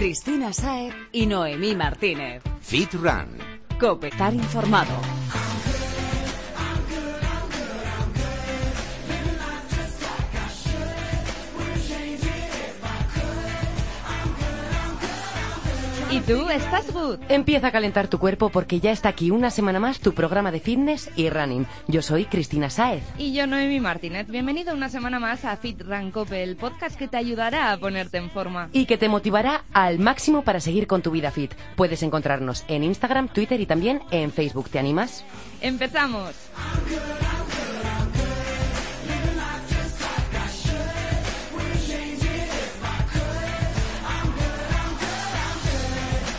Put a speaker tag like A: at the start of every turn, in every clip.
A: Cristina Saer y Noemí Martínez.
B: Fit Run.
A: Cope, estar informado.
C: Tú estás good?
D: Empieza a calentar tu cuerpo porque ya está aquí una semana más tu programa de fitness y running. Yo soy Cristina Saez.
C: Y yo Noemi Martínez. Bienvenido una semana más a Fit Run Cope, el podcast que te ayudará a ponerte en forma.
D: Y que te motivará al máximo para seguir con tu vida fit. Puedes encontrarnos en Instagram, Twitter y también en Facebook. ¿Te animas?
C: ¡Empezamos!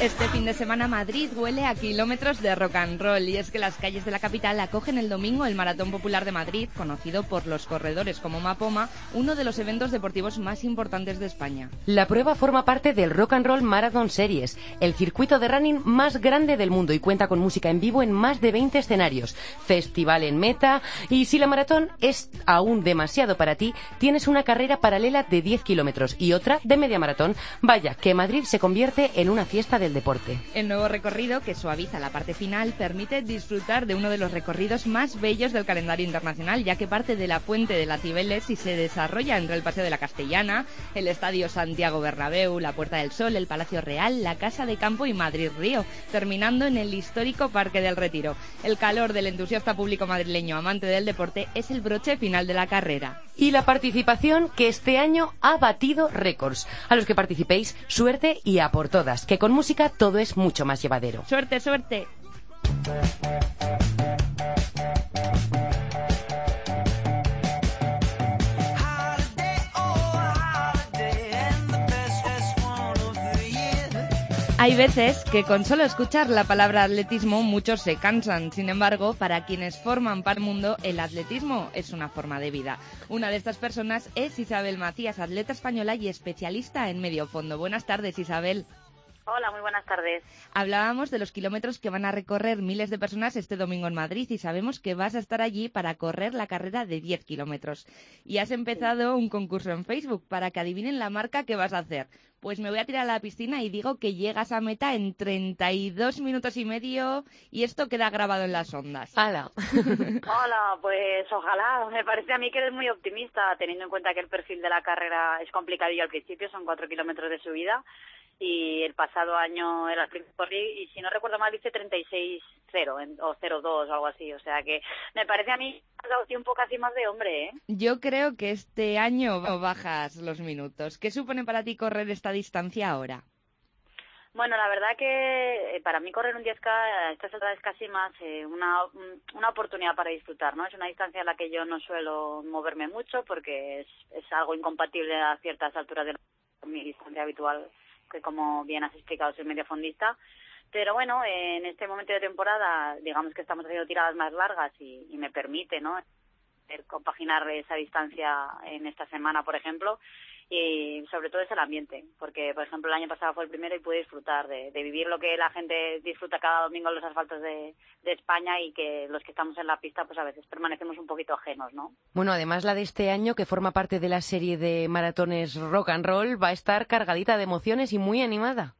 C: Este fin de semana Madrid huele a kilómetros de rock and roll y es que las calles de la capital acogen el domingo el Maratón Popular de Madrid, conocido por los corredores como Mapoma, uno de los eventos deportivos más importantes de España.
D: La prueba forma parte del Rock and Roll Marathon Series, el circuito de running más grande del mundo y cuenta con música en vivo en más de 20 escenarios, festival en meta y si la maratón es aún demasiado para ti, tienes una carrera paralela de 10 kilómetros y otra de media maratón. Vaya, que Madrid se convierte en una fiesta del deporte.
C: El nuevo recorrido, que suaviza la parte final, permite disfrutar de uno de los recorridos más bellos del calendario internacional, ya que parte de la Fuente de la Cibeles y se desarrolla entre el Paseo de la Castellana, el Estadio Santiago Bernabéu, la Puerta del Sol, el Palacio Real, la Casa de Campo y Madrid Río, terminando en el histórico Parque del Retiro. El calor del entusiasta público madrileño amante del deporte es el broche final de la carrera.
D: Y la participación que este año ha batido récords. A los que participéis, suerte y a por todas, que con música todo es mucho más llevadero.
C: Suerte, suerte. Hay veces que con solo escuchar la palabra atletismo muchos se cansan. Sin embargo, para quienes forman parte mundo, el atletismo es una forma de vida. Una de estas personas es Isabel Macías, atleta española y especialista en medio fondo. Buenas tardes, Isabel.
E: Hola, muy buenas tardes.
C: Hablábamos de los kilómetros que van a recorrer miles de personas este domingo en Madrid y sabemos que vas a estar allí para correr la carrera de 10 kilómetros. Y has empezado un concurso en Facebook para que adivinen la marca que vas a hacer. Pues me voy a tirar a la piscina y digo que llegas a meta en 32 minutos y medio y esto queda grabado en las ondas.
D: ¡Hala!
E: Hola, pues ojalá. Me parece a mí que eres muy optimista, teniendo en cuenta que el perfil de la carrera es complicadillo al principio, son 4 kilómetros de subida y el pasado año era el primer corrí y si no recuerdo mal dice 36-0 o 0-2 o algo así. O sea que me parece a mí has dado tiempo casi más de hombre, ¿eh?
C: Yo creo que este año bajas los minutos. ¿Qué supone para ti correr esta distancia ahora?
E: Bueno, la verdad que eh, para mí correr un 10K a estas alturas es casi más eh, una, una oportunidad para disfrutar, ¿no? Es una distancia en la que yo no suelo moverme mucho porque es, es algo incompatible a ciertas alturas de mi distancia habitual que como bien has explicado soy medio fondista, pero bueno, en este momento de temporada, digamos que estamos haciendo tiradas más largas y, y me permite, ¿no? compaginar esa distancia en esta semana, por ejemplo, y sobre todo es el ambiente, porque por ejemplo el año pasado fue el primero y pude disfrutar de, de vivir lo que la gente disfruta cada domingo en los asfaltos de, de, España y que los que estamos en la pista pues a veces permanecemos un poquito ajenos, ¿no?
D: Bueno, además la de este año que forma parte de la serie de maratones rock and roll va a estar cargadita de emociones y muy animada.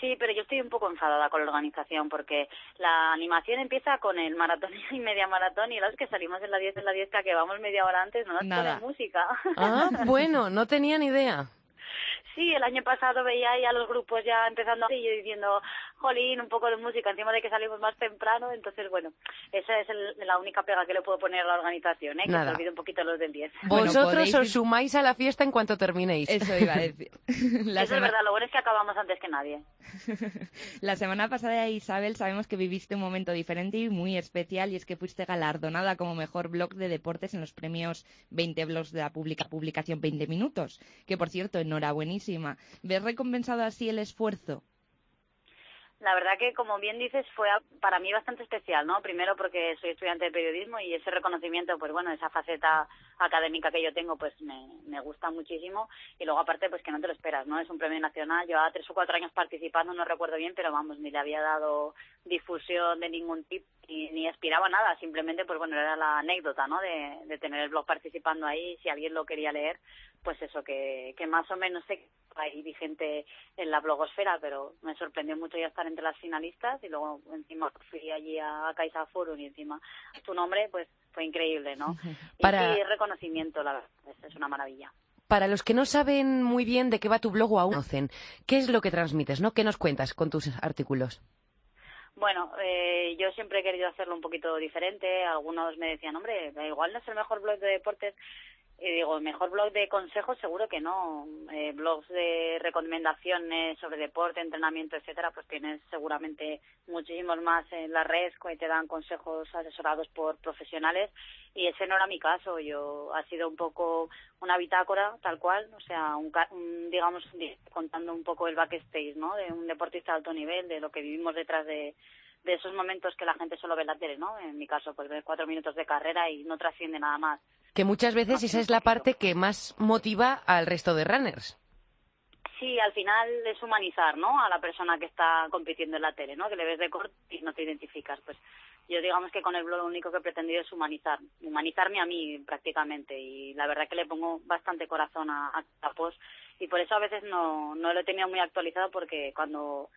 E: Sí, pero yo estoy un poco enfadada con la organización porque la animación empieza con el maratón y media maratón y las que salimos en la 10 en la 10 que vamos media hora antes no nos
C: Nada.
E: ponen música.
D: Ah, bueno, no tenía ni idea.
E: Sí, el año pasado veía ahí a los grupos ya empezando y yo diciendo, jolín, un poco de música encima de que salimos más temprano, entonces bueno, esa es el- la única pega que le puedo poner a la organización, ¿eh? que
D: Nada.
E: se olvide un poquito los del 10.
C: Bueno,
D: Vosotros
C: podéis-
D: os sumáis a la fiesta en cuanto terminéis.
C: Eso iba a decir. La
E: Eso es verdad, lo bueno es que acabamos antes que nadie.
C: La semana pasada, Isabel, sabemos que viviste un momento diferente y muy especial y es que fuiste galardonada como mejor blog de deportes en los premios 20 blogs de la publica, publicación 20 minutos, que por cierto, enhorabuenísima. ¿Ves recompensado así el esfuerzo?
E: La verdad que, como bien dices, fue para mí bastante especial, ¿no? Primero porque soy estudiante de periodismo y ese reconocimiento, pues bueno, esa faceta académica que yo tengo, pues me, me gusta muchísimo. Y luego, aparte, pues que no te lo esperas, ¿no? Es un premio nacional. Llevaba tres o cuatro años participando, no recuerdo bien, pero vamos, ni le había dado difusión de ningún tipo ni, ni aspiraba a nada. Simplemente, pues bueno, era la anécdota, ¿no? De, de tener el blog participando ahí. Si alguien lo quería leer, pues eso, que, que más o menos sé ahí vigente en la blogosfera, pero me sorprendió mucho ya estar entre las finalistas y luego encima fui allí a Caixa Forum y encima tu nombre, pues fue increíble, ¿no?
D: Para...
E: Y reconocimiento, la verdad, es una maravilla.
D: Para los que no saben muy bien de qué va tu blog o aún conocen, ¿qué es lo que transmites, no? ¿Qué nos cuentas con tus artículos?
E: Bueno, eh, yo siempre he querido hacerlo un poquito diferente. Algunos me decían, hombre, igual no es el mejor blog de deportes, y digo, mejor blog de consejos seguro que no. Eh, blogs de recomendaciones sobre deporte, entrenamiento, etcétera, pues tienes seguramente muchísimos más en la red que te dan consejos asesorados por profesionales y ese no era mi caso. Yo ha sido un poco una bitácora tal cual, o sea, un, digamos contando un poco el backstage, ¿no? De un deportista de alto nivel, de lo que vivimos detrás de de esos momentos que la gente solo ve la tele, ¿no? En mi caso, pues ver cuatro minutos de carrera y no trasciende nada más.
D: Que muchas veces esa es la parte que más motiva al resto de runners.
E: Sí, al final es humanizar, ¿no? A la persona que está compitiendo en la tele, ¿no? Que le ves de corte y no te identificas. Pues yo digamos que con el blog lo único que he pretendido es humanizar, humanizarme a mí prácticamente y la verdad que le pongo bastante corazón a, a y por eso a veces no, no lo he tenido muy actualizado porque cuando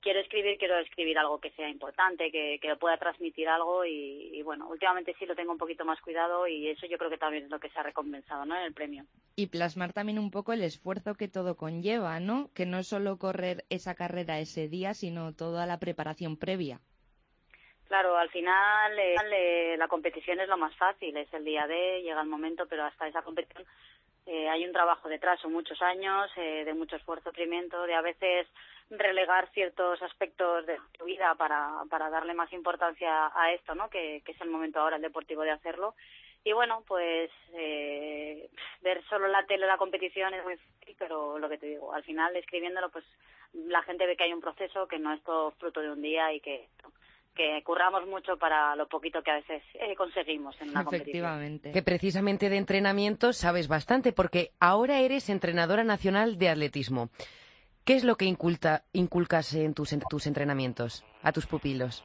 E: quiero escribir, quiero escribir algo que sea importante, que, que pueda transmitir algo y, bueno, últimamente sí lo tengo un poquito más cuidado y eso yo creo que también es lo que se ha recompensado, ¿no? En el premio.
C: Y plasmar también un poco el esfuerzo que todo conlleva, ¿no? Que no es solo correr esa carrera ese día, sino toda la preparación previa.
E: Claro, al final eh, la competición es lo más fácil, es el día de, llega el momento, pero hasta esa competición eh, hay un trabajo detrás, son muchos años, eh, de mucho esfuerzo, sufrimiento, de a veces relegar ciertos aspectos de tu vida para, para darle más importancia a esto, ¿no? Que, que es el momento ahora el deportivo de hacerlo. Y bueno, pues eh, ver solo la tele la competición es muy fácil, pero lo que te digo, al final escribiéndolo, pues la gente ve que hay un proceso, que no es todo fruto de un día y que que curramos mucho para lo poquito que a veces eh, conseguimos en una
C: Efectivamente.
D: Que precisamente de entrenamiento sabes bastante, porque ahora eres entrenadora nacional de atletismo. ¿Qué es lo que inculcas en tus, en tus entrenamientos a tus pupilos?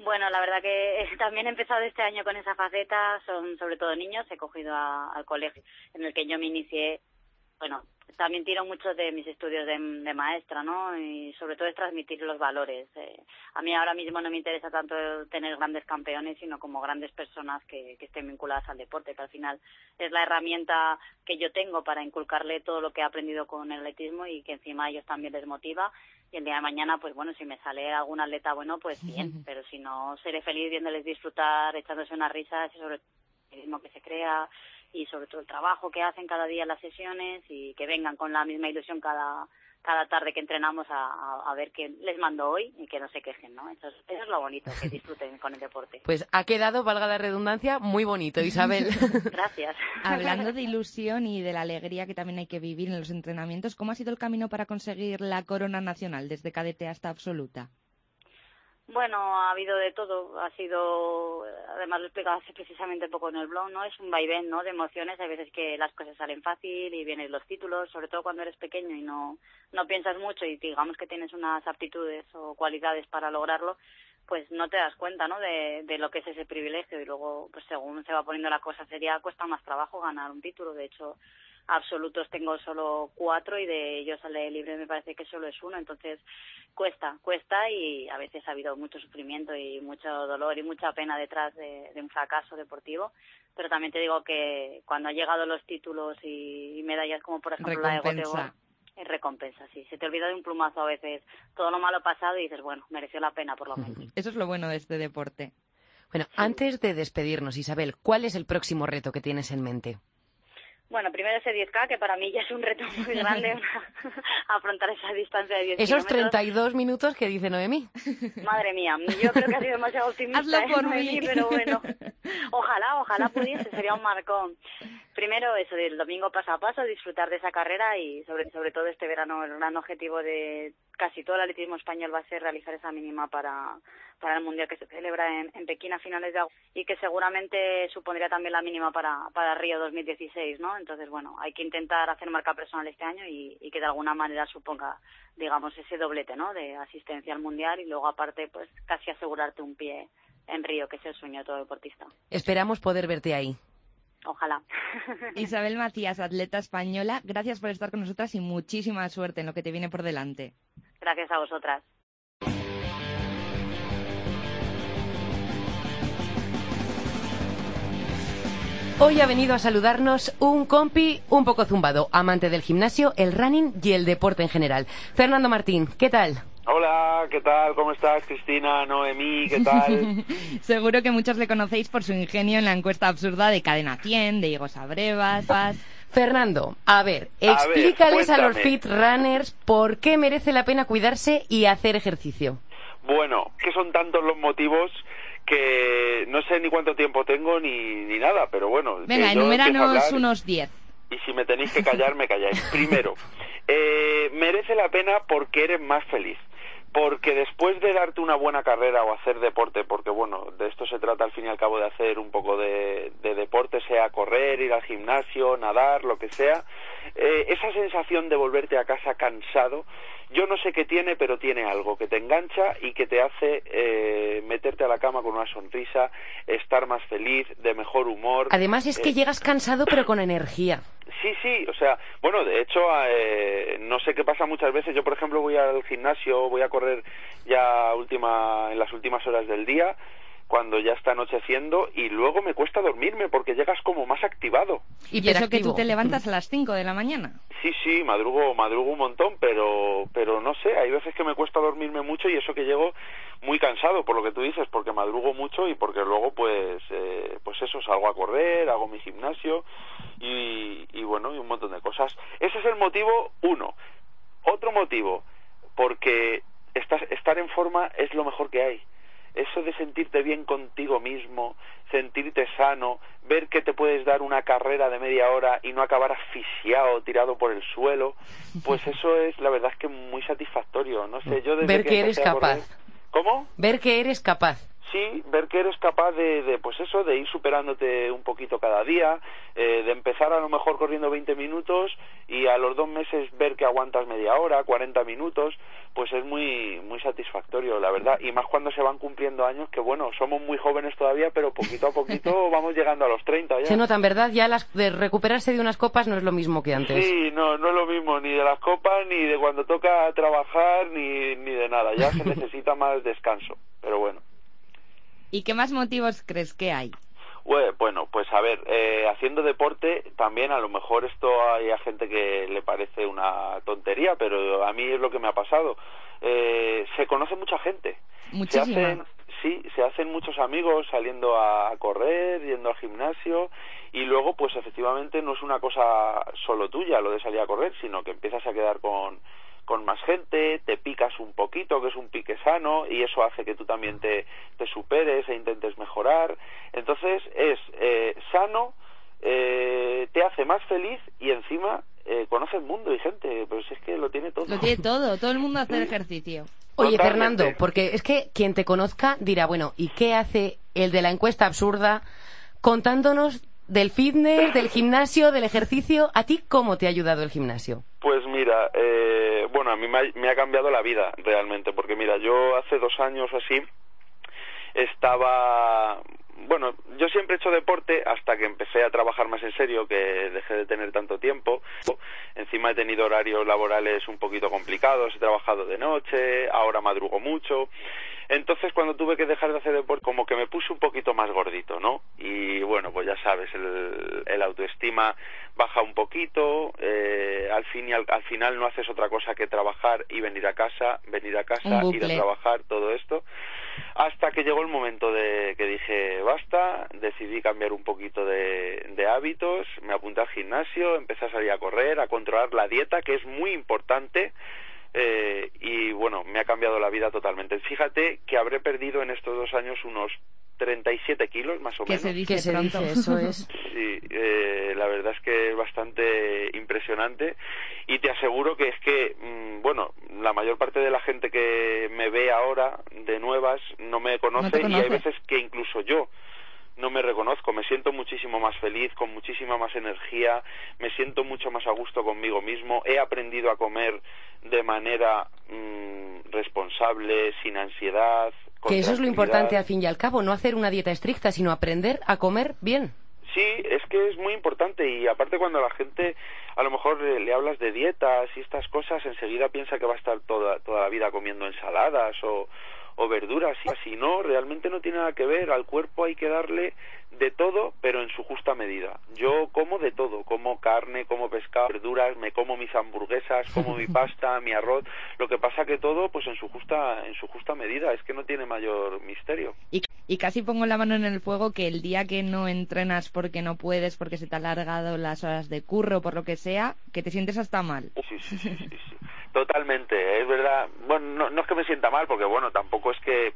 E: Bueno, la verdad que también he empezado este año con esa faceta, son sobre todo niños, he cogido al colegio en el que yo me inicié bueno, también tiro mucho de mis estudios de, maestra, ¿no? Y sobre todo es transmitir los valores. Eh, a mí ahora mismo no me interesa tanto tener grandes campeones, sino como grandes personas que, que estén vinculadas al deporte, que al final es la herramienta que yo tengo para inculcarle todo lo que he aprendido con el atletismo y que encima a ellos también les motiva. Y el día de mañana, pues bueno, si me sale algún atleta bueno, pues bien, pero si no, seré feliz viéndoles disfrutar, echándose unas risas y sobre todo el mismo que se crea y sobre todo el trabajo que hacen cada día las sesiones y que vengan con la misma ilusión cada cada tarde que entrenamos a, a, ver qué les mando hoy y que no se quejen, ¿no? Eso es, eso es lo bonito, que disfruten con el deporte.
D: Pues ha quedado, valga la redundancia, muy bonito, Isabel.
E: Gracias.
C: Hablando de ilusión y de la alegría que también hay que vivir en los entrenamientos, ¿cómo ha sido el camino para conseguir la corona nacional desde cadete hasta absoluta?
E: Bueno, ha habido de todo. Ha sido, además lo explicaba precisamente poco en el blog, ¿no? Es un vaivén, ¿no? De emociones. Hay veces que las cosas salen fácil y vienen los títulos, sobre todo cuando eres pequeño y no, no piensas mucho y digamos que tienes unas aptitudes o cualidades para lograrlo, pues no te das cuenta, ¿no? De, de lo que es ese privilegio y luego, pues según se va poniendo la cosa sería, cuesta más trabajo ganar un título. De hecho, absolutos tengo solo cuatro y de ellos al libre me parece que solo es uno, entonces cuesta, cuesta y a veces ha habido mucho sufrimiento y mucho dolor y mucha pena detrás de, un fracaso deportivo, pero también te digo que cuando han llegado los títulos y, medallas como por ejemplo la de es recompensa, sí. Se te olvida de un plumazo a veces todo lo malo pasado y dices, bueno, mereció la pena por lo menos.
C: Eso es lo bueno de este deporte.
D: Bueno, antes de despedirnos, Isabel, ¿cuál es el próximo reto que tienes en mente?
E: Bueno, primero ese 10K, que para mí ya es un reto muy grande afrontar esa distancia de 10
D: Esos 32 minutos que dice Noemí.
E: Madre mía, yo creo que ha sido demasiado optimista.
C: Hazlo ¿eh, por mí.
E: pero bueno, ojalá, ojalá pudiese, sería un marcón. Primero eso del domingo paso a paso, disfrutar de esa carrera y sobre, sobre todo este verano el gran objetivo de casi todo el atletismo español va a ser realizar esa mínima para, para el Mundial que se celebra en, Pekín a finales de agosto y que seguramente supondría también la mínima para, para Río 2016, ¿no? Entonces, bueno, hay que intentar hacer marca personal este año y, y, que de alguna manera suponga, digamos, ese doblete, ¿no? De asistencia al Mundial y luego aparte, pues casi asegurarte un pie en Río, que es el sueño de todo deportista.
D: Esperamos poder verte ahí.
E: ojalá.
C: Isabel Macías, atleta española, gracias por estar con nosotras y muchísima suerte en lo que te viene por delante.
E: Gracias a vosotras.
D: Hoy ha venido a saludarnos un compi un poco zumbado, amante del gimnasio, el running y el deporte en general. Fernando Martín, ¿qué tal?
B: Hola, ¿qué tal? ¿Cómo estás, Cristina, Noemí? ¿Qué tal?
C: Seguro que muchos le conocéis por su ingenio en la encuesta absurda de Cadena 100, de Diego Sabrevas.
D: Fernando, a ver, explícales a los fit runners por qué merece la pena cuidarse y hacer ejercicio.
B: Bueno, que son tantos los motivos que no sé ni cuánto tiempo tengo ni, ni nada, pero bueno.
C: Venga, enuméranos unos 10.
B: Y si me tenéis que callar, me calláis. Primero, eh, merece la pena porque eres más feliz porque después de darte una buena carrera o hacer deporte, porque bueno, de esto se trata al fin y al cabo de hacer un poco de, deporte, sea correr, ir al gimnasio, nadar, lo que sea, eh, esa sensación de volverte a casa cansado, yo no sé qué tiene, pero tiene algo que te engancha y que te hace eh, meterte a la cama con una sonrisa, estar más feliz, de mejor humor.
D: Además es que
B: eh,
D: llegas cansado pero con energía.
B: Sí, sí, o sea, bueno, de hecho, eh, no sé qué pasa muchas veces. Yo, por ejemplo, voy al gimnasio, voy a correr ya última, en las últimas horas del día cuando ya está anocheciendo y luego me cuesta dormirme porque llegas como más activado.
C: ¿Y, eso que tú te levantas a las 5 de la mañana?
B: Sí, sí, madrugo, madrugo un montón, pero, pero no sé, hay veces que me cuesta dormirme mucho y eso que llego muy cansado por lo que tú dices, porque madrugo mucho y porque luego pues, eh, pues eso, salgo a correr, hago mi gimnasio y, y bueno, y un montón de cosas. Ese es el motivo uno. Otro motivo, porque estás, estar en forma es lo mejor que hay eso de sentirte bien contigo mismo, sentirte sano, ver que te puedes dar una carrera de media hora y no acabar asfixiado, tirado por el suelo, pues eso es la verdad es que muy satisfactorio. No sé, yo
D: ver que, eres capaz.
B: ¿Cómo?
D: Ver que eres capaz
B: sí, ver que eres capaz de, de, pues eso, de ir superándote un poquito cada día, eh, de empezar a lo mejor corriendo 20 minutos y a los dos meses ver que aguantas media hora, 40 minutos, pues es muy, muy satisfactorio, la verdad. Y más cuando se van cumpliendo años, que bueno, somos muy jóvenes todavía, pero poquito a poquito vamos llegando a los 30 ya.
D: Se nota, en verdad, ya las, de recuperarse de unas copas no es lo mismo que antes.
B: Sí, no, no es lo mismo, ni de las copas, ni de cuando toca trabajar, ni, ni de nada. Ya se necesita más descanso, pero bueno.
C: ¿Y qué más motivos crees que hay?
B: Bueno, pues a ver, eh, haciendo deporte también a lo mejor esto hay a gente que le parece una tontería, pero a mí es lo que me ha pasado. Eh, se conoce mucha gente.
C: Muchísima.
B: Se hacen, sí, se hacen muchos amigos saliendo a correr, yendo al gimnasio y luego pues efectivamente no es una cosa solo tuya lo de salir a correr, sino que empiezas a quedar con con más gente, te picas un poquito, que es un pique sano, y eso hace que tú también te, te superes e intentes mejorar. Entonces es eh, sano, eh, te hace más feliz y encima eh, conoce el mundo y gente, pero si es que lo tiene todo.
C: Lo tiene todo, todo el mundo hace ejercicio.
D: Oye, Fernando, porque es que quien te conozca dirá, bueno, ¿y qué hace el de la encuesta absurda contándonos del fitness, del gimnasio, del ejercicio? ¿A ti cómo te ha ayudado el gimnasio?
B: Pues mira, eh, bueno, a mí me ha, cambiado la vida realmente, porque mira, yo hace dos años así estaba bueno, yo siempre he hecho deporte hasta que empecé a trabajar más en serio, que dejé de tener tanto tiempo. Encima he tenido horarios laborales un poquito complicados, he trabajado de noche, ahora madrugo mucho. Entonces, cuando tuve que dejar de hacer deporte, como que me puse un poquito más gordito, ¿no? Y bueno, pues ya sabes, el, el autoestima baja un poquito, eh, al, fin y al, final no haces otra cosa que trabajar y venir a casa, venir a casa, ir a trabajar, todo esto. Hasta que llegó el momento de que dije, basta, decidí cambiar un poquito de, de hábitos, me apunté al gimnasio, empecé a salir a correr, a controlar la dieta, que es muy importante eh, y bueno, me ha cambiado la vida totalmente. Fíjate que habré perdido en estos dos años unos 37 kilos más o menos.
C: Se dice se dice, eso es.
B: Sí, eh, la verdad es que es bastante impresionante y te aseguro que es que, mm, bueno, la mayor parte de la gente que me ve ahora de nuevas no me conoce. y hay veces que incluso yo no me reconozco, me siento muchísimo más feliz, con muchísima más energía, me siento mucho más a gusto conmigo mismo, he aprendido a comer de manera mm, responsable, sin ansiedad.
D: que eso es lo importante al fin y al cabo, no hacer una dieta estricta, sino aprender a comer bien.
B: Sí, es que es muy importante y aparte cuando la gente a lo mejor le, hablas de dietas y estas cosas, enseguida piensa que va a estar toda, toda la vida comiendo ensaladas o, o verduras. Y si no, realmente no tiene nada que ver. Al cuerpo hay que darle de todo, pero en su justa medida. Yo como de todo, como carne, como pescado, verduras, me como mis hamburguesas, como mi pasta, mi arroz. Lo que pasa que todo, pues en su justa, en su justa medida. Es que no tiene mayor misterio.
C: Y, y casi pongo la mano en el fuego que el día que no entrenas porque no puedes, porque se te ha alargado las horas de curro, por lo que sea, que te sientes hasta mal.
B: Sí, sí, sí, sí, sí. Totalmente, es verdad. Bueno, no, no es que me sienta mal, porque bueno, tampoco es que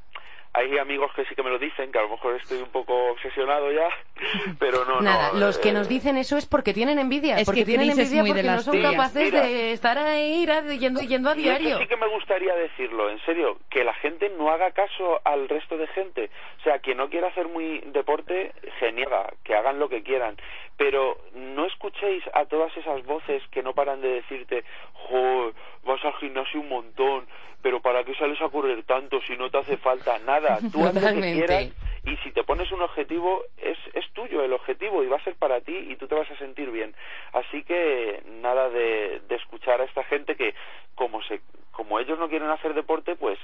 B: hay amigos que sí que me lo dicen, que a lo mejor estoy un poco obsesionado ya, pero no,
D: Nada,
B: no.
D: los que
B: eh,
D: nos dicen eso es porque tienen envidia,
C: Es
D: porque
C: que
D: tienen envidia porque no son capaces
B: Mira.
D: de estar ahí yendo, yendo a diario.
B: sí que me gustaría decirlo, en serio, que la gente no haga caso al resto de gente. O sea, quien no quiera hacer muy deporte, genial, que hagan lo que quieran. Pero no escuchéis a todas esas voces que no paran de decirte, jo, vas al gimnasio un montón, pero ¿para qué sales a correr tanto si no te hace falta nada? Tú haz lo que quieras y si te pones un objetivo, es, es tuyo el objetivo y va a ser para ti y tú te vas a sentir bien. Así que nada de, de escuchar a esta gente que como, se, como ellos no quieren hacer deporte, pues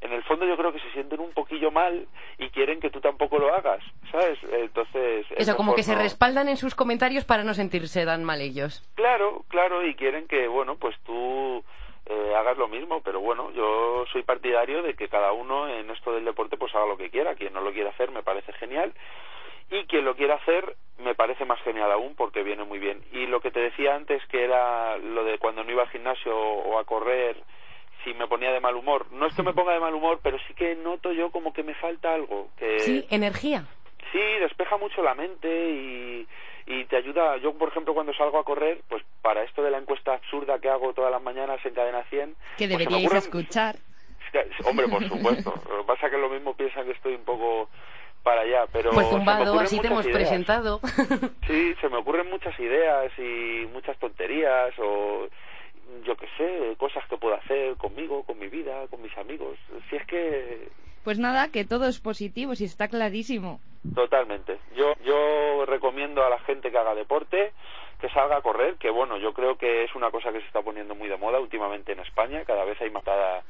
B: en el fondo yo creo que se sienten un poquillo mal y quieren que tú tampoco lo hagas, ¿sabes? Entonces... es
D: Eso, como que se respaldan en sus comentarios para no sentirse tan mal ellos.
B: Claro, claro, y quieren que, bueno, pues tú eh, hagas lo mismo, pero bueno, yo soy partidario de que cada uno en esto del deporte pues haga lo que quiera. Quien no lo quiera hacer me parece genial y quien lo quiera hacer me parece más genial aún porque viene muy bien. Y lo que te decía antes que era lo de cuando no iba al gimnasio o a correr si me ponía de mal humor. No es que me ponga de mal humor, pero sí que noto yo como que me falta algo. Que,
D: Sí, energía.
B: Sí, despeja mucho la mente y, y te ayuda. Yo, por ejemplo, cuando salgo a correr, pues para esto de la encuesta absurda que hago todas las mañanas en Cadena 100...
C: Que
B: pues
C: deberíais
B: ocurren-
C: escuchar.
B: Hombre, por supuesto. Lo que pasa es que lo mismo piensan que estoy un poco para allá, pero...
D: Pues zumbado, así te hemos
B: ideas.
D: presentado.
B: Sí, se me ocurren muchas ideas y muchas tonterías o yo qué sé, cosas que puedo hacer conmigo, con mi vida, con mis amigos. Si es que
C: Pues nada, que todo es positivo, si está clarísimo.
B: Totalmente. Yo, yo recomiendo a la gente que haga deporte, que salga a correr, que bueno, yo creo que es una cosa que se está poniendo muy de moda últimamente en España. Cada vez hay matada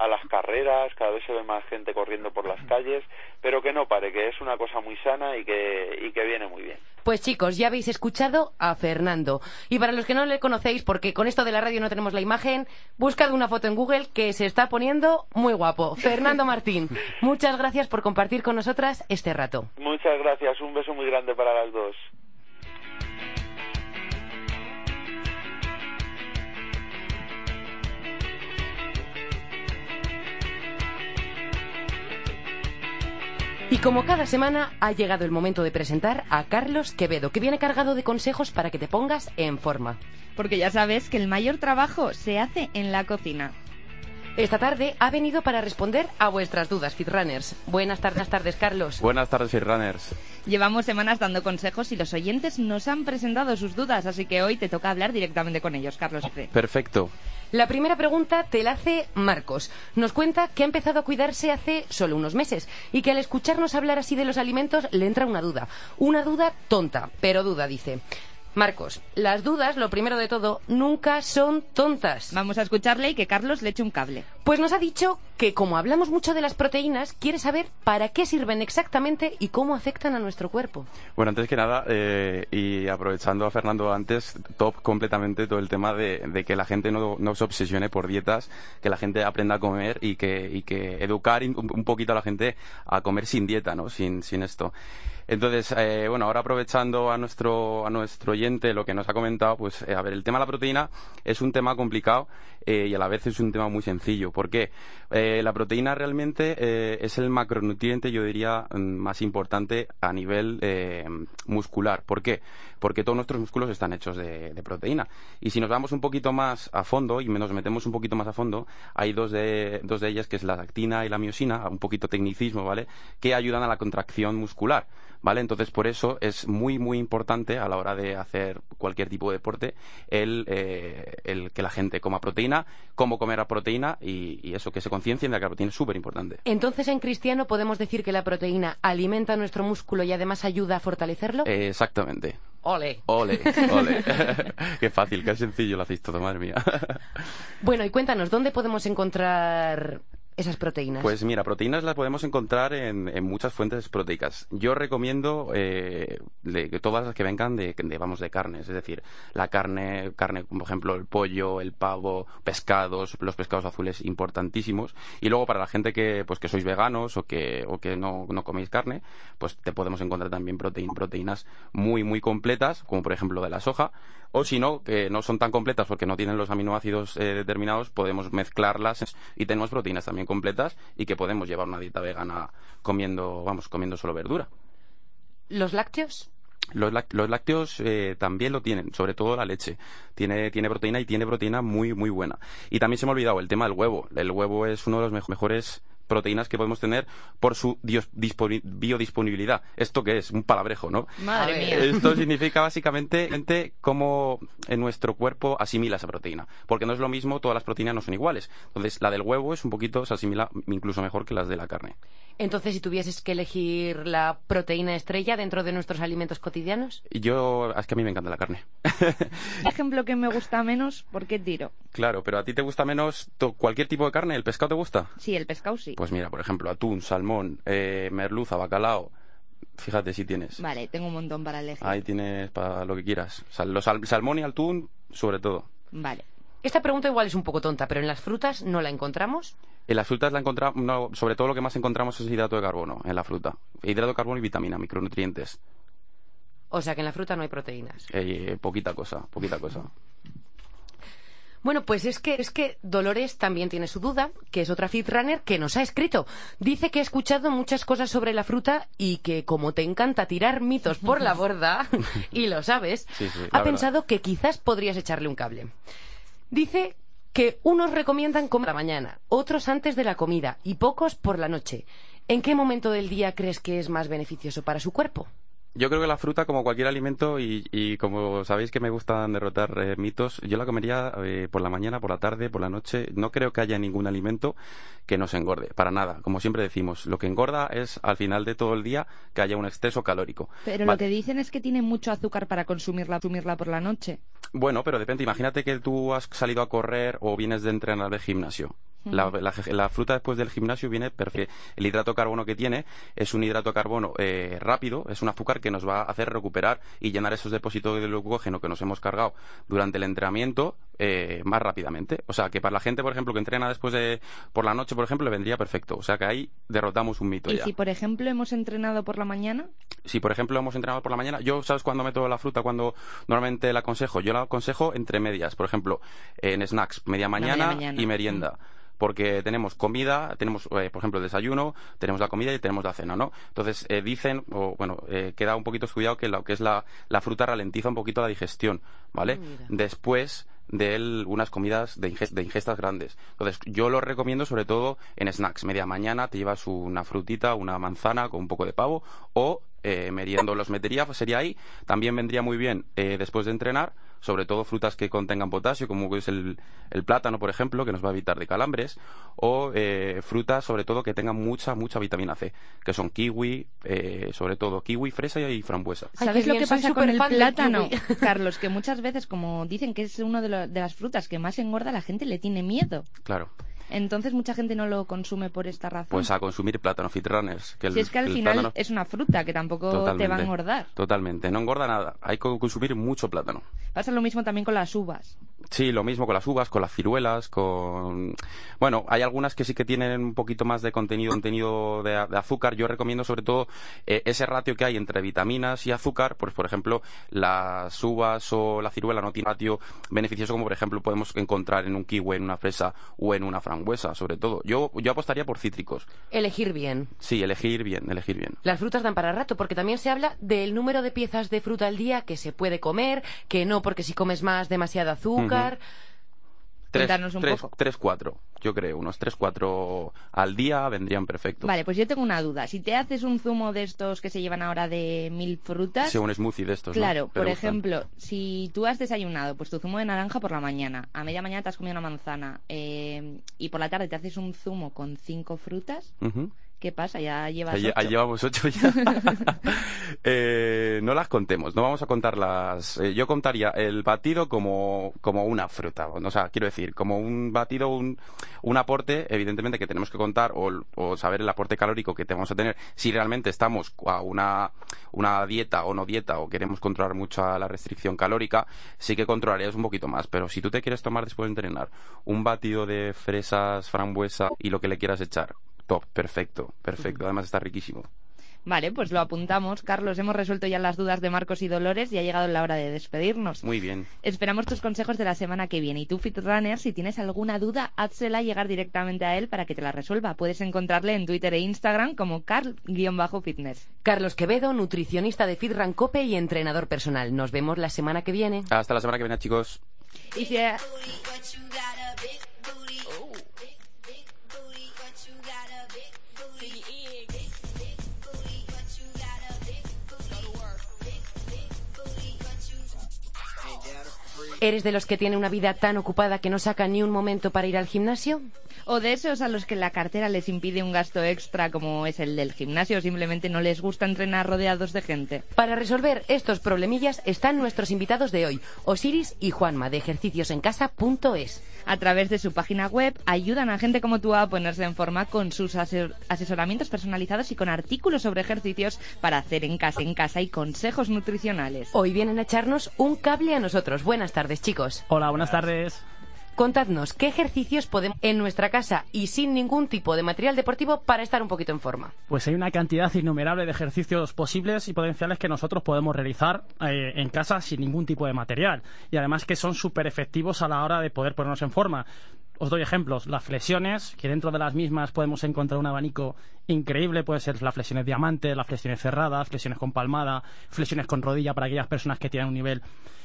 B: a las carreras, cada vez se ve más gente corriendo por las calles, pero que no pare, que es una cosa muy sana y que, y que viene muy bien.
D: Pues chicos, ya habéis escuchado a Fernando. Y para los que no le conocéis, porque con esto de la radio no tenemos la imagen, buscad una foto en Google que se está poniendo muy guapo. Fernando Martín, muchas gracias por compartir con nosotras este rato.
B: Muchas gracias, un beso muy grande para las dos.
D: Y como cada semana ha llegado el momento de presentar a Carlos Quevedo, que viene cargado de consejos para que te pongas en forma.
C: Porque ya sabes que el mayor trabajo se hace en la cocina.
D: Esta tarde ha venido para responder a vuestras dudas, Fitrunners. Buenas tardes, tardes, Carlos.
F: Buenas tardes, Runners.
C: Llevamos semanas dando consejos y los oyentes nos han presentado sus dudas, así que hoy te toca hablar directamente con ellos, Carlos.
F: Perfecto.
D: La primera pregunta te la hace Marcos. Nos cuenta que ha empezado a cuidarse hace solo unos meses y que al escucharnos hablar así de los alimentos le entra una duda. Una duda tonta, pero duda, dice. Marcos, las dudas, lo primero de todo, nunca son tontas.
C: Vamos a escucharle y que Carlos le eche un cable.
D: Pues nos ha dicho que como hablamos mucho de las proteínas, quiere saber para qué sirven exactamente y cómo afectan a nuestro cuerpo.
F: Bueno, antes que nada, eh, y aprovechando a Fernando antes, top completamente todo el tema de, de que la gente no, no se obsesione por dietas, que la gente aprenda a comer y que, y que educar un, un poquito a la gente a comer sin dieta, ¿no? Sin, sin esto. Entonces, eh, bueno, ahora aprovechando a nuestro, a nuestro lo que nos ha comentado, pues, eh, a ver, el tema de la proteína es un tema complicado eh, y a la vez es un tema muy sencillo. ¿Por qué? Eh, la proteína realmente es el macronutriente, yo diría, mm, más importante a nivel muscular. ¿Por qué? Porque todos nuestros músculos están hechos de, de proteína. Y si nos vamos un poquito más a fondo y nos metemos un poquito más a fondo, hay dos de, dos de ellas, que es la actina y la miosina, un poquito tecnicismo, ¿vale? Que ayudan a la contracción muscular. ¿Vale? Entonces, por eso es muy, muy importante a la hora de hacer cualquier tipo de deporte el, eh, el que la gente coma proteína, cómo comer la proteína y, y eso, que se conciencien de que la proteína es súper importante.
D: Entonces, en cristiano podemos decir que la proteína alimenta nuestro músculo y además ayuda a fortalecerlo.
F: Eh, exactamente.
D: Ole.
F: Ole, ole. qué fácil, qué sencillo lo hacéis todo, madre mía.
D: Bueno, y cuéntanos, ¿dónde podemos encontrar esas proteínas?
F: Pues mira, proteínas las podemos encontrar en, muchas fuentes proteicas. Yo recomiendo eh, todas las que vengan de, de, vamos, de carnes, es decir, la carne, carne, por ejemplo, el pollo, el pavo, pescados, los pescados azules importantísimos. Y luego para la gente que, pues, que sois veganos o que, o que no, no coméis carne, pues te podemos encontrar también proteín- proteínas muy, muy completas, como por ejemplo de la soja. O si no, que no son tan completas porque no tienen los aminoácidos eh, determinados, podemos mezclarlas y tenemos proteínas también completas y que podemos llevar una dieta vegana comiendo, vamos, comiendo solo verdura.
D: ¿Los lácteos?
F: Los, láct- los lácteos eh, también lo tienen, sobre todo la leche. Tiene, tiene proteína y tiene proteína muy, muy buena. Y también se me ha olvidado el tema del huevo. El huevo es uno de los mejo- mejores proteínas que podemos tener por su biodisponibilidad. ¿Esto qué es? Un palabrejo, ¿no?
C: Madre mía.
F: Esto significa básicamente gente, cómo en nuestro cuerpo asimila esa proteína. Porque no es lo mismo, todas las proteínas no son iguales. Entonces, la del huevo es un poquito, se asimila incluso mejor que las de la carne.
D: Entonces, si tuvieses que elegir la proteína estrella dentro de nuestros alimentos cotidianos,
F: yo, es que a mí me encanta la carne.
C: ejemplo que me gusta menos, ¿por qué tiro?
F: Claro, pero a ti te gusta menos cualquier tipo de carne, ¿el pescado te gusta?
C: Sí, el pescado sí.
F: Pues mira, por ejemplo, atún, salmón, eh, merluza, bacalao. Fíjate si tienes.
C: Vale, tengo un montón para elegir.
F: Ahí tienes para lo que quieras. Sal- los sal- salmón y atún, sobre todo.
C: Vale.
D: esta pregunta igual es un poco tonta, pero en las frutas no la encontramos.
F: En las frutas la encontramos, no, sobre todo lo que más encontramos es hidrato de carbono en la fruta. Hidrato de carbono y vitamina, micronutrientes.
D: O sea que en la fruta no hay proteínas.
F: Eh, poquita cosa, poquita cosa.
D: Bueno, pues es que, es que Dolores también tiene su duda, que es otra fitrunner que nos ha escrito. Dice que ha escuchado muchas cosas sobre la fruta y que como te encanta tirar mitos por la borda, y lo sabes,
F: Sí, sí, la
D: ha
F: verdad.
D: pensado que quizás podrías echarle un cable. Dice que unos recomiendan comer la mañana, otros antes de la comida y pocos por la noche. ¿En qué momento del día crees que es más beneficioso para su cuerpo?
F: Yo creo que la fruta, como cualquier alimento, y, y como sabéis que me gustan derrotar eh, mitos, yo la comería eh, por la mañana, por la tarde, por la noche. No creo que haya ningún alimento que nos engorde, para nada. Como siempre decimos, lo que engorda es al final de todo el día que haya un exceso calórico.
C: Pero
F: Vale.
C: lo que dicen es que tiene mucho azúcar para consumirla, consumirla por la noche.
F: Bueno, pero depende. Imagínate que tú has salido a correr o vienes de entrenar de gimnasio. La, la- la fruta después del gimnasio viene perfecto. El hidrato de carbono que tiene es un hidrato de carbono eh, rápido, es un azúcar que nos va a hacer recuperar y llenar esos depósitos de glucógeno que nos hemos cargado durante el entrenamiento eh, más rápidamente. O sea, que para la gente, por ejemplo, que entrena después de por la noche, por ejemplo, le vendría perfecto. O sea, que ahí derrotamos un mito
C: Y
F: ya.
C: si, por ejemplo, hemos entrenado por la mañana,
F: Si, por ejemplo, hemos entrenado por la mañana, yo, ¿sabes cuándo meto la fruta? Cuando normalmente la aconsejo. Yo la aconsejo entre medias, por ejemplo, en snacks, media mañana,
C: media mañana.
F: y merienda. Porque tenemos comida, tenemos, eh, por ejemplo, el desayuno, tenemos la comida y tenemos la cena, ¿no? Entonces, eh, dicen, o bueno, eh, queda un poquito estudiado que lo que es la, la fruta ralentiza un poquito la digestión, ¿vale?
D: Mira.
F: Después de él, unas comidas de, inge- de ingestas grandes. Entonces, yo lo recomiendo sobre todo en snacks. Media mañana te llevas una frutita, una manzana con un poco de pavo o eh, meriendo los metería, pues sería ahí. También vendría muy bien eh, después de entrenar, sobre todo frutas que contengan potasio, como es el, el plátano, por ejemplo, que nos va a evitar de calambres, o eh, frutas sobre todo que tengan mucha, mucha vitamina C, que son kiwi, eh, sobre todo kiwi, fresa y frambuesa.
D: Ay,
C: ¿sabes lo que pasa con el plátano? Carlos, que muchas veces, como dicen que es una de, de las frutas que más engorda, la gente le tiene miedo.
F: Claro.
C: Entonces mucha gente no lo consume por esta razón.
F: Pues a consumir plátano, fitrunners. Que el,
C: si es que al final
F: plátano-
C: es una fruta que tampoco te va a engordar.
F: Totalmente, no engorda nada. Hay que consumir mucho plátano.
C: Pasa lo mismo también con las uvas.
F: Sí, lo mismo con las uvas, con las ciruelas, con... Bueno, hay algunas que sí que tienen un poquito más de contenido, contenido de, de azúcar. Yo recomiendo sobre todo eh, ese ratio que hay entre vitaminas y azúcar. Pues, por ejemplo, las uvas o la ciruela no tiene un ratio beneficioso como, por ejemplo, podemos encontrar en un kiwi, en una fresa o en una frambuesa, sobre todo. Yo, yo apostaría por cítricos.
D: Elegir bien.
F: Sí, elegir bien, elegir bien.
D: Las frutas dan para rato, porque también se habla del número de piezas de fruta al día que se puede comer, que no porque si comes más demasiado azúcar.
F: Tres,
C: un
F: tres,
C: poco.
F: tres, cuatro, yo creo. Unos tres, cuatro al día vendrían perfecto.
C: Vale, pues yo tengo una duda. Si te haces un zumo de estos que se llevan ahora de mil frutas,
F: Sí, un smoothie de estos.
C: Claro, por
F: gustan.
C: ejemplo, si tú has desayunado, pues tu zumo de naranja por la mañana, a media mañana te has comido una manzana eh, y por la tarde te haces un zumo con cinco frutas. ¿Qué pasa? Ya llevas ocho.
F: llevamos ocho ya. Eh, no las contemos, no vamos a contarlas. Eh, yo contaría el batido como, como una fruta. O sea, quiero decir, como un batido, un, un aporte, evidentemente, que tenemos que contar o, o saber el aporte calórico que tenemos a tener. Si realmente estamos a una, una dieta o no dieta o queremos controlar mucho a la restricción calórica, sí que controlarías un poquito más. Pero si tú te quieres tomar después de entrenar un batido de fresas, frambuesa y lo que le quieras echar, top, perfecto, perfecto. Además está riquísimo.
C: Vale, pues lo apuntamos. Carlos, hemos resuelto ya las dudas de Marcos y Dolores y ha llegado la hora de despedirnos.
F: Muy bien.
C: Esperamos tus consejos de la semana que viene. Y tú, Fitrunner, si tienes alguna duda, házela llegar directamente a él para que te la resuelva. Puedes encontrarle en Twitter e Instagram como Carl-Fitness.
D: Carlos Quevedo, nutricionista de Fitran Cope y entrenador personal. Nos vemos la semana que viene.
F: Hasta la semana que viene, chicos.
C: Y si,
D: ¿Eres de los que tiene una vida tan ocupada que no saca ni un momento para ir al gimnasio?
C: O de esos a los que la cartera les impide un gasto extra como es el del gimnasio o simplemente no les gusta entrenar rodeados de gente.
D: Para resolver estos problemillas están nuestros invitados de hoy, Osiris y Juanma de ejerciciosencasa.es.
C: A través de su página web ayudan a gente como tú a ponerse en forma con sus asesor- asesoramientos personalizados y con artículos sobre ejercicios para hacer en casa en casa y consejos nutricionales.
D: Hoy vienen a echarnos un cable a nosotros. Buenas tardes, chicos.
G: Hola, buenas tardes.
D: Contadnos qué ejercicios podemos en nuestra casa y sin ningún tipo de material deportivo para estar un poquito en forma.
G: Pues hay una cantidad innumerable de ejercicios posibles y potenciales que nosotros podemos realizar eh, en casa sin ningún tipo de material. Y además que son súper efectivos a la hora de poder ponernos en forma. Os doy ejemplos. Las flexiones, que dentro de las mismas podemos encontrar un abanico increíble. Puede ser las flexiones diamante, las flexiones cerradas, flexiones con palmada, flexiones con rodilla para aquellas personas que tienen un nivel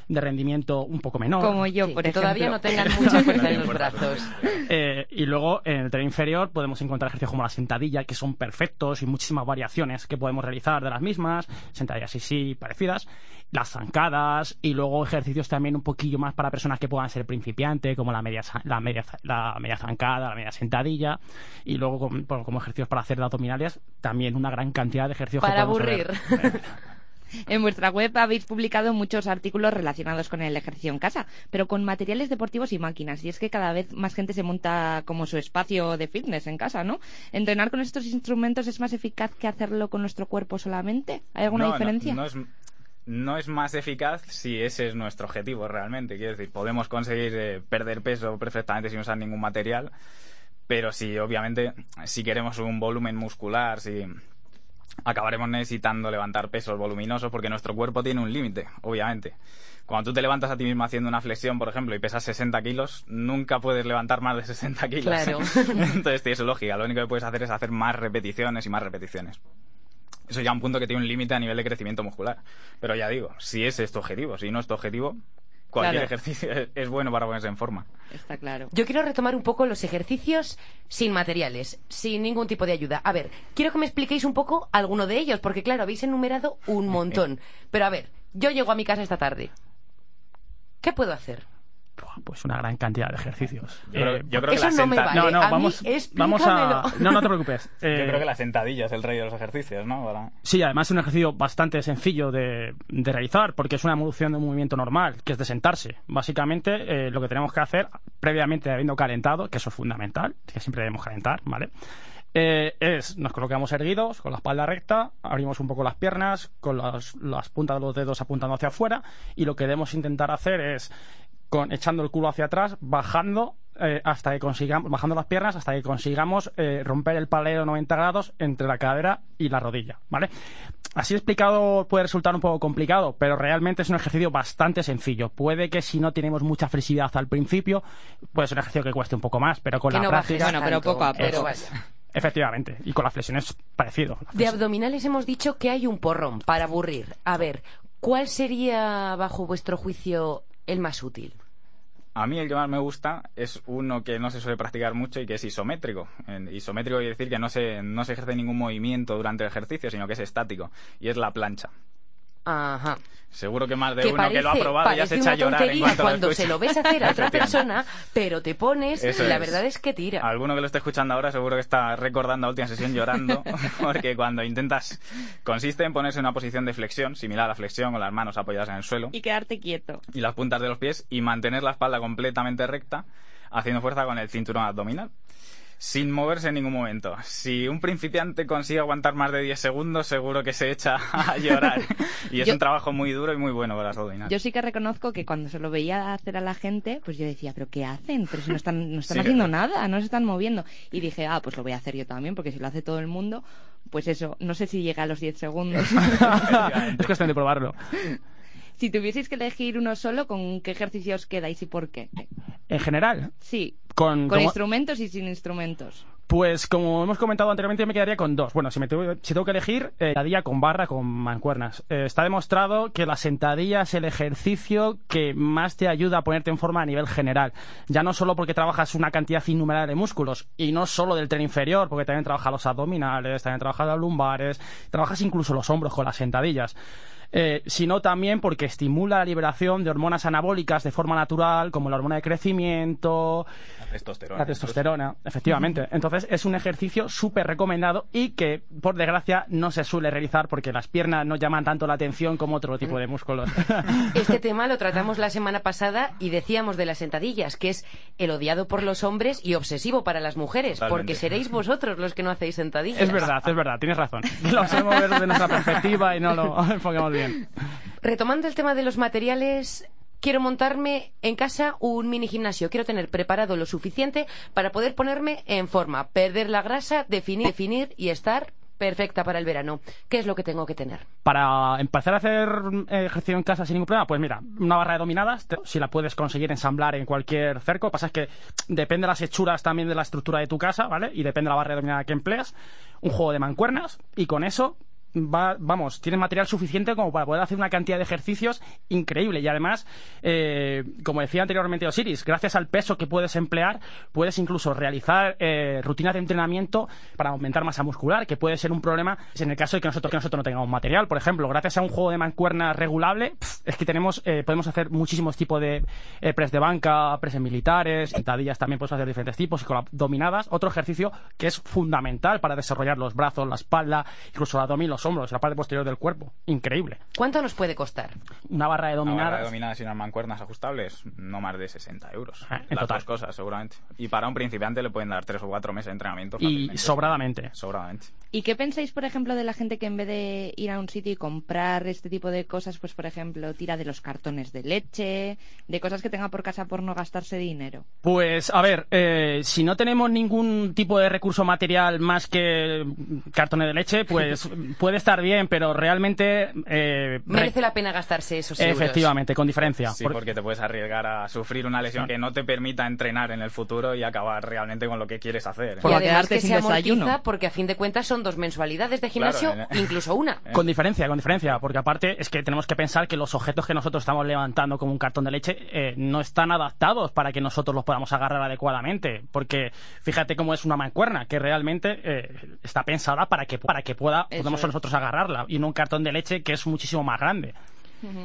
G: de rendimiento un poco menor.
C: Como yo,
D: Sí,
C: por
D: que
C: ejemplo.
D: todavía no tengan mucha fuerza en los brazos.
G: Eh, y luego en el tren inferior podemos encontrar ejercicios como la sentadilla, que son perfectos y muchísimas variaciones que podemos realizar de las mismas, sentadillas sí, sí, parecidas, las zancadas y luego ejercicios también un poquillo más para personas que puedan ser principiantes, como la media, la media, la media zancada, la media sentadilla, y luego como, bueno, como ejercicios para hacer de abdominales, también una gran cantidad de ejercicios que
D: Para
G: podemos
D: aburrir.
C: En vuestra web habéis publicado muchos artículos relacionados con el ejercicio en casa, pero con materiales deportivos y máquinas. Y es que cada vez más gente se monta como su espacio de fitness en casa, ¿no? ¿Entrenar con estos instrumentos es más eficaz que hacerlo con nuestro cuerpo solamente? ¿Hay alguna
H: No, no,
C: diferencia?
H: No, es, no es más eficaz si ese es nuestro objetivo realmente. Quiero decir, podemos conseguir eh, perder peso perfectamente sin usar ningún material, pero si obviamente si queremos un volumen muscular, si acabaremos necesitando levantar pesos voluminosos porque nuestro cuerpo tiene un límite, obviamente. Cuando tú te levantas a ti mismo haciendo una flexión, por ejemplo, y pesas 60 kilos, nunca puedes levantar más de 60 kilos.
D: Claro.
H: Entonces tiene su lógica. Lo único que puedes hacer es hacer más repeticiones y más repeticiones. Eso ya un punto que tiene un límite a nivel de crecimiento muscular. Pero ya digo, si ese es tu objetivo, si no es tu objetivo, cualquier
C: Claro.
H: ejercicio es- es bueno para ponerse en forma.
C: Está claro.
D: Yo quiero retomar un poco los ejercicios sin materiales, sin ningún tipo de ayuda. A ver, quiero que me expliquéis un poco alguno de ellos, porque claro, habéis enumerado un montón. Pero a ver, yo llego a mi casa esta tarde. ¿Qué puedo hacer?
G: Pues una gran cantidad de ejercicios.
H: Yo creo,
G: Eh,
H: yo creo que
D: Eso
H: la
D: no me
H: senta-
D: vale.
G: no, no,
D: a mí
G: vamos, vamos a... No, no te preocupes.
H: Yo
G: Eh,
H: creo que la sentadilla es el rey de los ejercicios, ¿no?
G: Sí, además es un ejercicio bastante sencillo de, de realizar porque es una evolución de un movimiento normal, que es de sentarse. Básicamente, eh, lo que tenemos que hacer, previamente habiendo calentado, que eso es fundamental, que siempre debemos calentar, ¿vale? Eh, es, nos colocamos erguidos, con la espalda recta, abrimos un poco las piernas, con las, las puntas de los dedos apuntando hacia afuera, y lo que debemos intentar hacer es, con, echando el culo hacia atrás, bajando eh, hasta que consigamos, bajando las piernas hasta que consigamos eh, romper el paralelo de 90 grados entre la cadera y la rodilla, ¿vale? Así explicado puede resultar un poco complicado, pero realmente es un ejercicio bastante sencillo. Puede que si no tenemos mucha flexibilidad al principio, puede ser un ejercicio que cueste un poco más, pero con
D: Que
G: la
D: no
G: práctica,
C: Bueno, pero poco a poco.
G: efectivamente, y con las flexiones parecido.
D: De abdominales hemos dicho que hay un porrón para aburrir. A ver, ¿cuál sería, bajo vuestro juicio, el más útil?
H: A mí el que más me gusta es uno que no se suele practicar mucho y que es isométrico. Isométrico quiere decir que no se, no se ejerce ningún movimiento durante el ejercicio, sino que es estático. Y es la plancha.
D: Ajá.
H: Seguro que más de
D: Que
H: uno que lo ha probado ya se echa a llorar en cuanto lo
D: cuando
H: escucha.
D: se lo ves hacer a otra persona, pero te pones
H: Eso
D: y la
H: es.
D: verdad es que tira.
H: Alguno que lo esté escuchando ahora seguro que está recordando la última sesión llorando, porque cuando intentas, consiste en ponerse en una posición de flexión, similar a la flexión, con las manos apoyadas en el suelo
C: Y quedarte quieto.
H: y las puntas de los pies y mantener la espalda completamente recta, haciendo fuerza con el cinturón abdominal. Sin moverse en ningún momento. Si un principiante consigue aguantar más de 10 segundos, seguro que se echa a llorar. Y es
C: Yo-
H: un trabajo muy duro y muy bueno para las.
C: Yo sí que reconozco que cuando se lo veía hacer a la gente, pues yo decía, ¿pero qué hacen? Pero si no están, no están
H: Sí,
C: haciendo nada, no se están moviendo. Y dije, ah, pues lo voy a hacer yo también, porque si lo hace todo el mundo, pues eso, no sé si llega a los 10 segundos.
G: es cuestión de probarlo.
C: Si tuvieseis que elegir uno solo, ¿con qué ejercicio os quedáis y por qué?
G: En general,
C: Sí,
G: con,
C: con
G: como-
C: instrumentos y sin instrumentos.
G: Pues como hemos comentado anteriormente, yo me quedaría con dos. Bueno, si, me tengo, si tengo que elegir, eh, sentadilla con barra con mancuernas. Eh, está demostrado que la sentadilla es el ejercicio que más te ayuda a ponerte en forma a nivel general. Ya no solo porque trabajas una cantidad innumerable de músculos, y no solo del tren inferior, porque también trabajas los abdominales, también trabajas los lumbares, trabajas incluso los hombros con las sentadillas. Eh, sino también porque estimula la liberación de hormonas anabólicas de forma natural, como la hormona de crecimiento,
H: La testosterona.
G: la testosterona, efectivamente. Entonces es un ejercicio súper recomendado y que, por desgracia, no se suele realizar porque las piernas no llaman tanto la atención como otro tipo de músculos.
D: Este tema lo tratamos la semana pasada y decíamos de las sentadillas, que es el odiado por los hombres y obsesivo para las mujeres,
H: Totalmente.
D: porque seréis vosotros los que no hacéis sentadillas.
G: es verdad, es verdad, tienes razón. Lo sabemos ver desde nuestra perspectiva y no lo enfocamos bien.
D: Retomando el tema de los materiales, quiero montarme en casa un mini gimnasio. Quiero tener preparado lo suficiente para poder ponerme en forma, perder la grasa, definir, definir y estar perfecta para el verano. ¿Qué es lo que tengo que tener?
G: Para empezar a hacer eh, ejercicio en casa sin ningún problema, pues mira, una barra de dominadas, te- si la puedes conseguir ensamblar en cualquier cerco, pasa es que depende de las hechuras también de la estructura de tu casa, ¿vale? Y depende de la barra de dominada que empleas, un juego de mancuernas, y con eso va, vamos, tienes material suficiente como para poder hacer una cantidad de ejercicios increíble. Y además, eh, como decía anteriormente Osiris, gracias al peso que puedes emplear, puedes incluso realizar eh, rutinas de entrenamiento para aumentar masa muscular, que puede ser un problema en el caso de que nosotros, que nosotros no tengamos material. Por ejemplo, gracias a un juego de mancuernas regulable, es que tenemos, eh, podemos hacer muchísimos tipos de eh, press de banca, press militares, sentadillas también puedes hacer diferentes tipos, y con dominadas, otro ejercicio que es fundamental para desarrollar los brazos, la espalda, incluso el abdomen, hombros, la parte posterior del cuerpo. Increíble.
D: ¿Cuánto nos puede costar?
G: Una barra de
H: Una
G: dominadas.
H: barra de dominadas y unas mancuernas ajustables, no más de 60 euros.
G: Ah, en
H: Las
G: total.
H: dos cosas, seguramente. Y para un principiante le pueden dar tres o cuatro meses de entrenamiento.
G: y sobradamente.
H: Sobradamente.
C: ¿Y qué pensáis, por ejemplo, de la gente que en vez de ir a un sitio y comprar este tipo de cosas, pues, por ejemplo, tira de los cartones de leche, de cosas que tenga por casa por no gastarse dinero?
G: Pues, a ver, eh, si no tenemos ningún tipo de recurso material más que cartones de leche, pues puede estar bien, pero realmente... eh,
D: Merece
G: re-
D: la pena gastarse esos euros.
G: Efectivamente, con diferencia.
H: Sí,
G: Por-
H: porque te puedes arriesgar a sufrir una lesión que no te permita entrenar en el futuro y acabar realmente con lo que quieres hacer.
C: Por
D: y
C: a
D: además
C: quedarte
D: que
C: sin
D: se amortiza
C: desayuno.
D: porque a fin de cuentas son dos mensualidades de gimnasio,
H: Claro, eh.
D: incluso una.
G: Con diferencia, con diferencia, porque aparte es que tenemos que pensar que los objetos que nosotros estamos levantando como un cartón de leche eh, no están adaptados para que nosotros los podamos agarrar adecuadamente, porque fíjate cómo es una mancuerna que realmente eh, está pensada para que para que pueda podamos. Nosotros agarrarla y no un cartón de leche que es muchísimo más grande.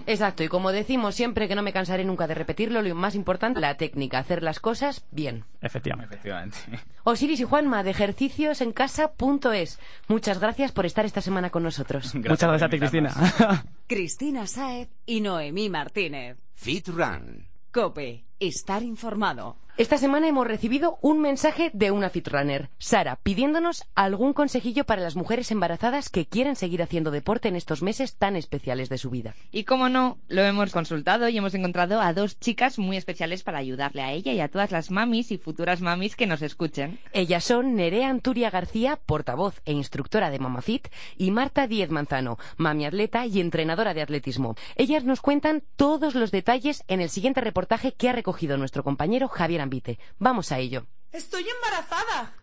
D: Exacto, y como decimos siempre que no me cansaré nunca de repetirlo, lo más importante, la técnica, hacer las cosas bien.
G: Efectivamente.
H: Efectivamente.
D: Osiris y Juanma de ejerciciosencasa.es. Muchas gracias por estar esta semana con nosotros.
G: Muchas gracias a ti, Cristina.
A: Cristina Saez y Noemí Martínez.
I: Fit Run.
A: Cope, estar informado.
D: Esta semana hemos recibido un mensaje de una fitrunner, Sara, pidiéndonos algún consejillo para las mujeres embarazadas que quieren seguir haciendo deporte en estos meses tan especiales de su vida.
C: Y como no, lo hemos consultado y hemos encontrado a dos chicas muy especiales para ayudarle a ella y a todas las mamis y futuras mamis que nos escuchen.
D: Ellas son Nerea Anturia García, portavoz e instructora de Mamafit, y Marta Díez Manzano, mami atleta y entrenadora de atletismo. Ellas nos cuentan todos los detalles en el siguiente reportaje que ha recogido nuestro compañero Javier Vamos a ello.
J: Estoy embarazada.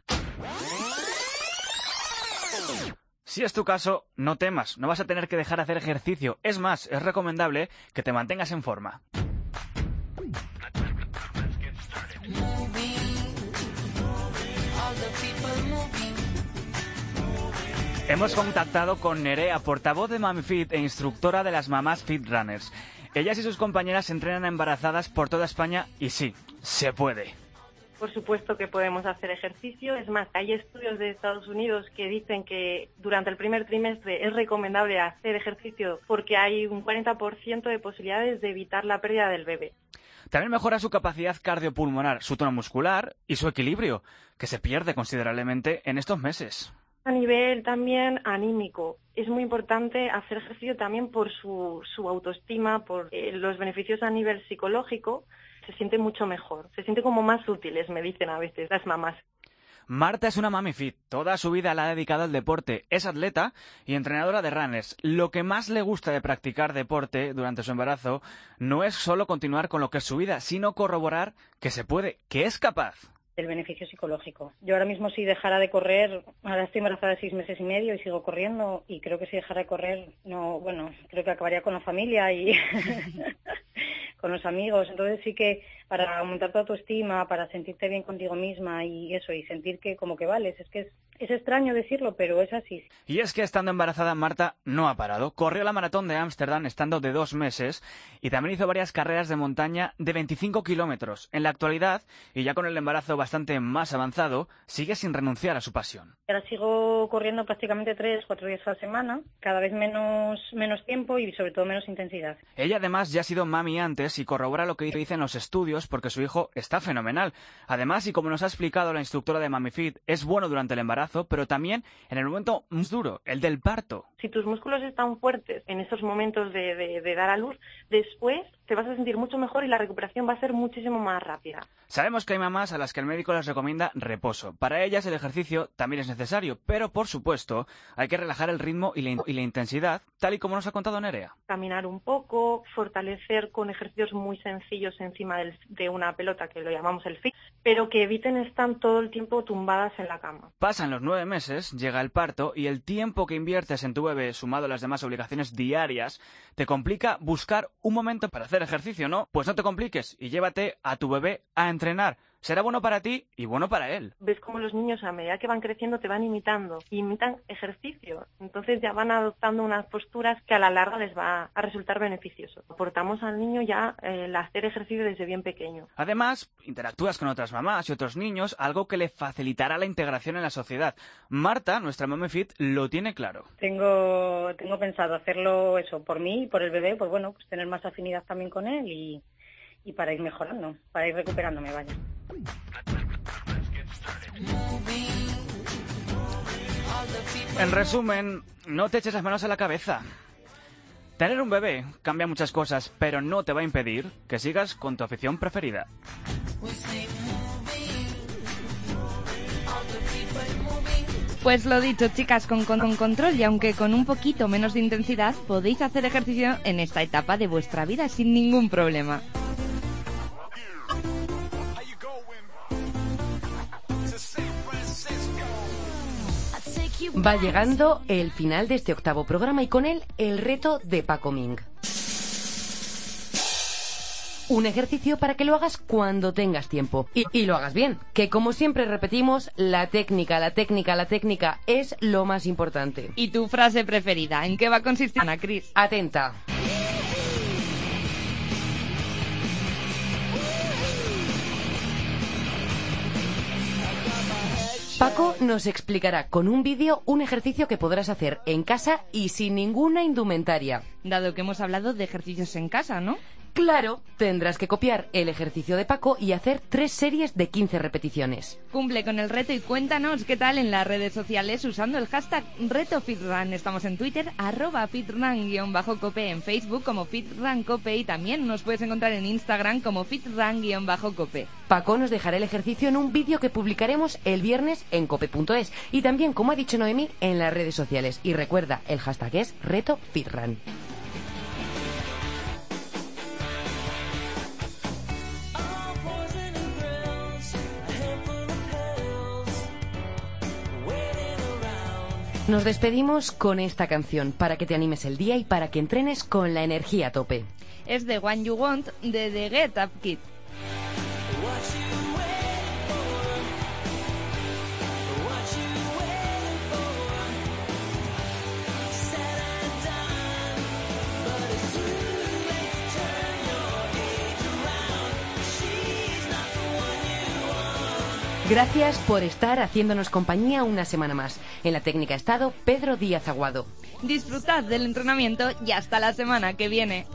K: Si es tu caso, no temas, no vas a tener que dejar de hacer ejercicio. Es más, es recomendable que te mantengas en forma. Hemos contactado con Nerea, portavoz de MamiFit e instructora de las mamás Fit Runners. Ellas y sus compañeras entrenan a embarazadas por toda España y sí, se puede.
I: Por supuesto que podemos hacer ejercicio. Es más, hay estudios de Estados Unidos que dicen que durante el primer trimestre es recomendable hacer ejercicio porque hay un 40% de posibilidades de evitar la pérdida del bebé.
K: También mejora su capacidad cardiopulmonar, su tono muscular y su equilibrio, que se pierde considerablemente en estos meses.
I: A nivel también anímico, es muy importante hacer ejercicio también por su, su autoestima, por eh, los beneficios a nivel psicológico. Se siente mucho mejor, se siente como más útiles, me dicen a veces las mamás.
K: Marta es una mami fit, toda su vida la ha dedicado al deporte, es atleta y entrenadora de runners. Lo que más le gusta de practicar deporte durante su embarazo no es solo continuar con lo que es su vida, sino corroborar que se puede, que es capaz
L: el beneficio psicológico. Yo ahora mismo si dejara de correr, ahora estoy embarazada de seis meses y medio y sigo corriendo y creo que si dejara de correr, no, bueno, creo que acabaría con la familia y con los amigos. Entonces sí que para aumentar tu autoestima, para sentirte bien contigo misma y eso, y sentir que como que vales, es que es, es extraño decirlo, pero es así.
K: Y es que estando embarazada, Marta no ha parado. Corrió la maratón de Ámsterdam estando de dos meses y también hizo varias carreras de montaña de 25 kilómetros. En la actualidad, y ya con el embarazo bastante más avanzado, sigue sin renunciar a su pasión.
L: Ahora sigo corriendo prácticamente tres, cuatro días a la semana, cada vez menos, menos tiempo y sobre todo menos intensidad.
K: Ella además ya ha sido mami antes y corrobora lo que dicen los estudios porque su hijo está fenomenal. Además, y como nos ha explicado la instructora de MamiFit, es bueno durante el embarazo, pero también en el momento más duro, el del parto.
I: Si tus músculos están fuertes en esos momentos de, de dar a luz, después te vas a sentir mucho mejor y la recuperación va a ser muchísimo más rápida.
K: Sabemos que hay mamás a las que el médico les recomienda reposo. Para ellas el ejercicio también es necesario, pero por supuesto hay que relajar el ritmo y la, y la intensidad, tal y como nos ha contado Nerea.
I: Caminar un poco, fortalecer con ejercicios muy sencillos encima del, de una pelota que lo llamamos el fit, pero que eviten estar todo el tiempo tumbadas en la cama.
K: Pasan los nueve meses, llega el parto y el tiempo que inviertes en tu bebé sumado a las demás obligaciones diarias te complica buscar un momento para hacer ejercicio, ¿no? Pues no te compliques y llévate a tu bebé a entrenar. Será bueno para ti y bueno para él.
I: Ves como los niños a medida que van creciendo te van imitando, imitan ejercicio. Entonces ya van adoptando unas posturas que a la larga les va a resultar beneficioso. Aportamos al niño ya eh, el hacer ejercicio desde bien pequeño.
K: Además, interactúas con otras mamás y otros niños, algo que le facilitará la integración en la sociedad. Marta, nuestra Mami Fit, lo tiene claro.
L: Tengo, tengo pensado hacerlo eso por mí y por el bebé, pues bueno, pues tener más afinidad también con él y, y para ir mejorando, para ir recuperándome, vaya.
K: En resumen, no te eches las manos a la cabeza. Tener un bebé cambia muchas cosas, pero no te va a impedir que sigas con tu afición preferida.
C: Pues lo dicho, chicas, con, con, con, control y aunque con un poquito menos de intensidad, podéis hacer ejercicio en esta etapa de vuestra vida sin ningún problema.
D: Va llegando el final de este octavo programa y con él el reto de Paco Ming. Un ejercicio para que lo hagas cuando tengas tiempo y, y, lo hagas bien. Que como siempre repetimos, la técnica, la técnica, la técnica es lo más importante.
C: ¿Y tu frase preferida? ¿En qué va a consistir, Ana Cris?
D: Atenta. Paco nos explicará con un vídeo un ejercicio que podrás hacer en casa y sin ninguna indumentaria.
C: Dado que hemos hablado de ejercicios en casa, ¿no?
D: Claro, tendrás que copiar el ejercicio de Paco y hacer tres series de 15 repeticiones.
C: Cumple con el reto y cuéntanos qué tal en las redes sociales usando el hashtag RetoFitRun. Estamos en Twitter, arroba FitRun-cope, en Facebook como FitRunCope y también nos puedes encontrar en Instagram como FitRun-cope.
D: Paco nos dejará el ejercicio en un vídeo que publicaremos el viernes en cope.es y también, como ha dicho Noemi, en las redes sociales. Y recuerda, el hashtag es RetoFitRun. Nos despedimos con esta canción para que te animes el día y para que entrenes con la energía a tope.
C: Es de One You Want de The Get Up Kid.
D: Gracias por estar haciéndonos compañía una semana más. En la técnica estado Pedro Díaz Aguado.
C: Disfrutad del entrenamiento y hasta la semana que viene.